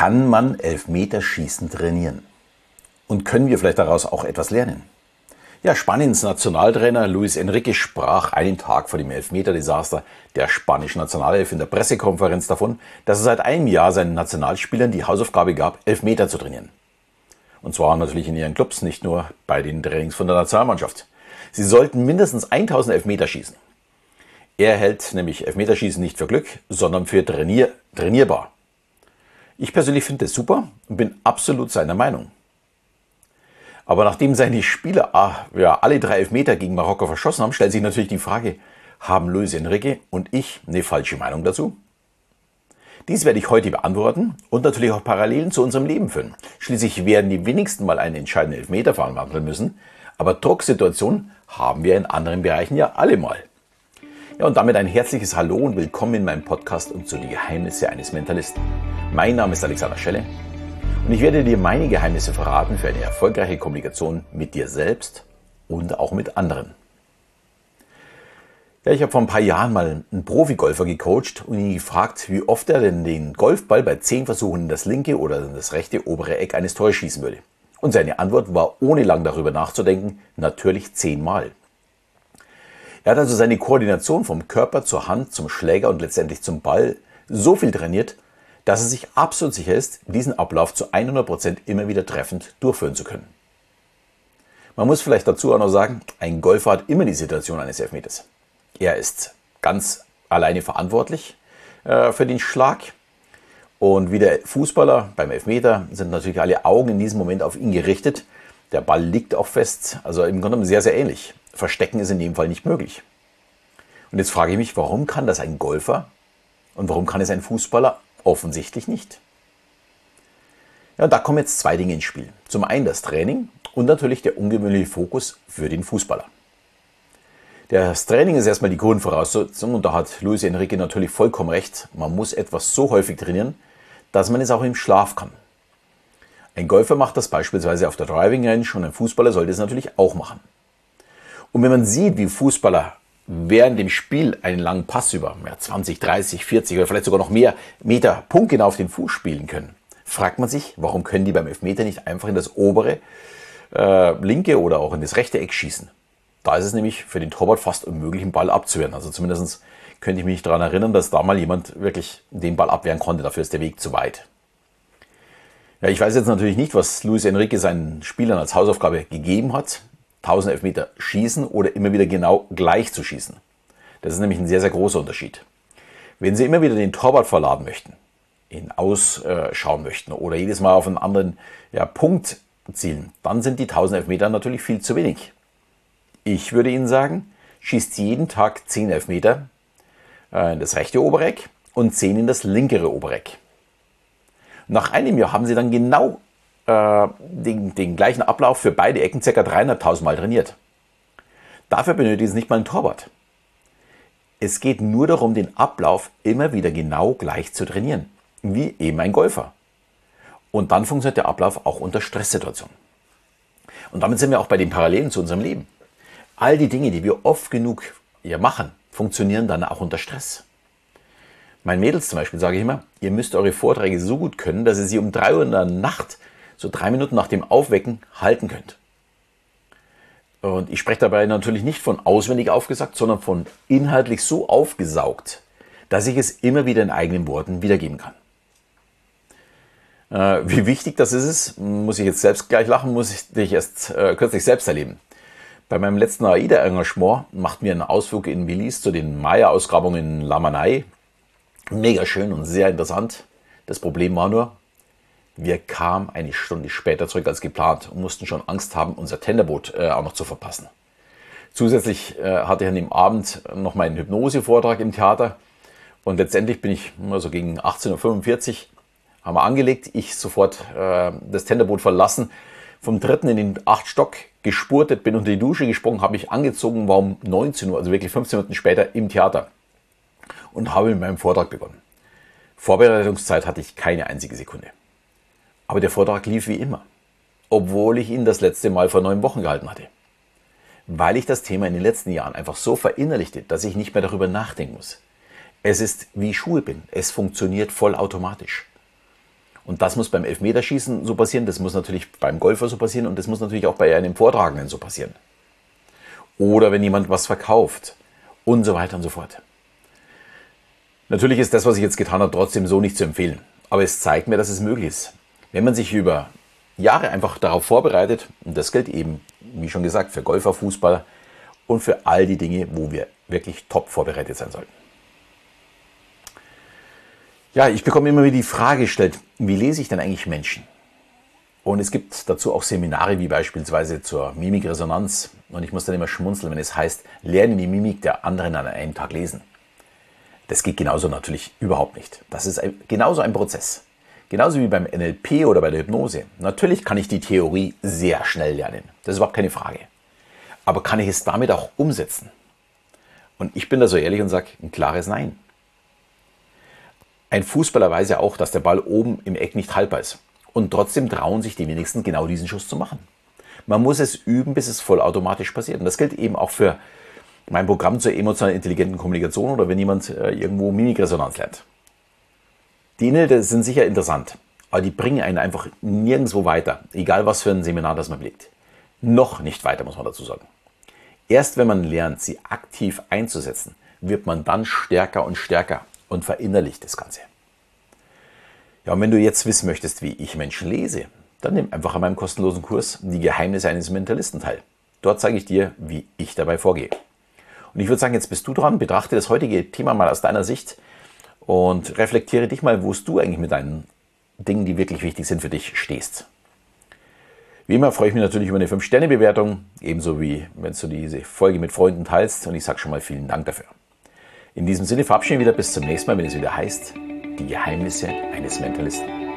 Kann man Elfmeterschießen trainieren? Und können wir vielleicht daraus auch etwas lernen? Ja, Spaniens Nationaltrainer Luis Enrique sprach einen Tag vor dem Elfmeter-Desaster der spanischen Nationalelf in der Pressekonferenz davon, dass er seit einem Jahr seinen Nationalspielern die Hausaufgabe gab, Elfmeter zu trainieren. Und zwar natürlich in ihren Clubs, nicht nur bei den Trainings von der Nationalmannschaft. Sie sollten mindestens 1000 Elfmeter schießen. Er hält nämlich Elfmeterschießen nicht für Glück, sondern für trainier trainierbar. Ich persönlich finde das super und bin absolut seiner Meinung. Aber nachdem seine Spieler ah, ja, alle drei Elfmeter gegen Marokko verschossen haben, stellt sich natürlich die Frage, haben Luis Enrique und ich eine falsche Meinung dazu? Dies werde ich heute beantworten und natürlich auch Parallelen zu unserem Leben führen. Schließlich werden die wenigsten mal einen entscheidenden Elfmeter verwandeln müssen, aber Drucksituationen haben wir in anderen Bereichen ja alle mal. Ja, und damit ein herzliches Hallo und willkommen in meinem Podcast und zu die Geheimnisse eines Mentalisten. Mein Name ist Alexander Schelle und ich werde dir meine Geheimnisse verraten für eine erfolgreiche Kommunikation mit dir selbst und auch mit anderen. Ja, ich habe vor ein paar Jahren mal einen Profigolfer gecoacht und ihn gefragt, wie oft er denn den Golfball bei zehn Versuchen in das linke oder in das rechte obere Eck eines Tores schießen würde. Und seine Antwort war, ohne lang darüber nachzudenken, natürlich zehnmal. Er hat also seine Koordination vom Körper zur Hand, zum Schläger und letztendlich zum Ball so viel trainiert, dass er sich absolut sicher ist, diesen Ablauf zu 100 Prozent immer wieder treffend durchführen zu können. Man muss vielleicht dazu auch noch sagen, ein Golfer hat immer die Situation eines Elfmeters. Er ist ganz alleine verantwortlich äh, für den Schlag. Und wie der Fußballer beim Elfmeter sind natürlich alle Augen in diesem Moment auf ihn gerichtet. Der Ball liegt auch fest. Also im Grunde sehr, sehr ähnlich. Verstecken ist in dem Fall nicht möglich. Und jetzt frage ich mich, warum kann das ein Golfer und warum kann es ein Fußballer Offensichtlich nicht. Ja, da kommen jetzt zwei Dinge ins Spiel. Zum einen das Training und natürlich der ungewöhnliche Fokus für den Fußballer. Das Training ist erstmal die Grundvoraussetzung und da hat Luis Enrique natürlich vollkommen recht. Man muss etwas so häufig trainieren, dass man es auch im Schlaf kann. Ein Golfer macht das beispielsweise auf der Driving Range und ein Fußballer sollte es natürlich auch machen. Und wenn man sieht, wie Fußballer während dem Spiel einen langen Pass über ja, 20, 30, 40 oder vielleicht sogar noch mehr Meter punktgenau auf den Fuß spielen können, fragt man sich, warum können die beim Elfmeter nicht einfach in das obere äh, linke oder auch in das rechte Eck schießen? Da ist es nämlich für den Torwart fast unmöglich, einen Ball abzuwehren. Also zumindest könnte ich mich daran erinnern, dass da mal jemand wirklich den Ball abwehren konnte. Dafür ist der Weg zu weit. Ja, ich weiß jetzt natürlich nicht, was Luis Enrique seinen Spielern als Hausaufgabe gegeben hat. 1000 Elfmeter schießen oder immer wieder genau gleich zu schießen. Das ist nämlich ein sehr, sehr großer Unterschied. Wenn Sie immer wieder den Torwart verladen möchten, ihn ausschauen möchten oder jedes Mal auf einen anderen ja, Punkt zielen, dann sind die 1000 Elfmeter natürlich viel zu wenig. Ich würde Ihnen sagen, schießt jeden Tag 10 Elfmeter äh, in das rechte Obereck und 10 in das linkere Obereck. Nach einem Jahr haben Sie dann genau äh, den, den gleichen Ablauf für beide Ecken ca. 300.000 Mal trainiert. Dafür benötigt es nicht mal einen Torwart. Es geht nur darum, den Ablauf immer wieder genau gleich zu trainieren, wie eben ein Golfer. Und dann funktioniert der Ablauf auch unter Stresssituationen. Und damit sind wir auch bei den Parallelen zu unserem Leben. All die Dinge, die wir oft genug ja, machen, funktionieren dann auch unter Stress. Meinen Mädels zum Beispiel sage ich immer, ihr müsst eure Vorträge so gut können, dass ihr sie um drei Uhr in der Nacht so drei Minuten nach dem Aufwecken halten könnt. Und ich spreche dabei natürlich nicht von auswendig aufgesagt, sondern von inhaltlich so aufgesaugt, dass ich es immer wieder in eigenen Worten wiedergeben kann. Äh, wie wichtig das ist, muss ich jetzt selbst gleich lachen, muss ich erst äh, kürzlich selbst erleben. Bei meinem letzten AIDA-Engagement machten wir einen Ausflug in Belize zu den Maya-Ausgrabungen in Lamanai. Mega schön und sehr interessant. Das Problem war nur, wir kamen eine Stunde später zurück als geplant und mussten schon Angst haben, unser Tenderboot äh, auch noch zu verpassen. Zusätzlich äh, hatte ich an dem Abend noch meinen Hypnose-Vortrag im Theater und letztendlich bin ich also gegen 18.45 Uhr haben wir angelegt, ich sofort äh, das Tenderboot verlassen, vom dritten in den acht Stock gespurtet, bin unter die Dusche gesprungen, habe mich angezogen, war um 19 Uhr, also wirklich 15 Minuten später im Theater und habe mit meinem Vortrag begonnen. Vorbereitungszeit hatte ich keine einzige Sekunde. Aber der Vortrag lief wie immer, obwohl ich ihn das letzte Mal vor neun Wochen gehalten hatte. Weil ich das Thema in den letzten Jahren einfach so verinnerlichte, dass ich nicht mehr darüber nachdenken muss. Es ist wie Schuhe bin. Es funktioniert vollautomatisch. Und das muss beim Elfmeterschießen so passieren, das muss natürlich beim Golfer so passieren und das muss natürlich auch bei einem Vortragenden so passieren. Oder wenn jemand was verkauft und so weiter und so fort. Natürlich ist das, was ich jetzt getan habe, trotzdem so nicht zu empfehlen. Aber es zeigt mir, dass es möglich ist. Wenn man sich über Jahre einfach darauf vorbereitet, und das gilt eben, wie schon gesagt, für Golfer, Fußballer und für all die Dinge, wo wir wirklich top vorbereitet sein sollten. Ja, ich bekomme immer wieder die Frage gestellt, wie lese ich denn eigentlich Menschen? Und es gibt dazu auch Seminare wie beispielsweise zur Mimikresonanz. Und ich muss dann immer schmunzeln, wenn es heißt, lerne die Mimik der anderen an einem Tag lesen. Das geht genauso natürlich überhaupt nicht. Das ist genauso ein Prozess. Genauso wie beim NLP oder bei der Hypnose. Natürlich kann ich die Theorie sehr schnell lernen. Das ist überhaupt keine Frage. Aber kann ich es damit auch umsetzen? Und ich bin da so ehrlich und sage ein klares Nein. Ein Fußballer weiß ja auch, dass der Ball oben im Eck nicht haltbar ist. Und trotzdem trauen sich die wenigsten genau diesen Schuss zu machen. Man muss es üben, bis es vollautomatisch passiert. Und das gilt eben auch für mein Programm zur emotional intelligenten Kommunikation oder wenn jemand äh, irgendwo Mimikresonanz lernt. Die Inhalte sind sicher interessant, aber die bringen einen einfach nirgendwo weiter, egal was für ein Seminar das man blickt. Noch nicht weiter, muss man dazu sagen. Erst wenn man lernt, sie aktiv einzusetzen, wird man dann stärker und stärker und verinnerlicht das Ganze. Ja, und wenn du jetzt wissen möchtest, wie ich Menschen lese, dann nimm einfach an meinem kostenlosen Kurs Die Geheimnisse eines Mentalisten teil. Dort zeige ich dir, wie ich dabei vorgehe. Und ich würde sagen, jetzt bist du dran, betrachte das heutige Thema mal aus deiner Sicht und reflektiere dich mal, wo du eigentlich mit deinen Dingen, die wirklich wichtig sind für dich, stehst. Wie immer freue ich mich natürlich über eine 5-Sterne-Bewertung, ebenso wie wenn du diese Folge mit Freunden teilst und ich sage schon mal vielen Dank dafür. In diesem Sinne verabschieden wir wieder bis zum nächsten Mal, wenn es wieder heißt, die Geheimnisse eines Mentalisten.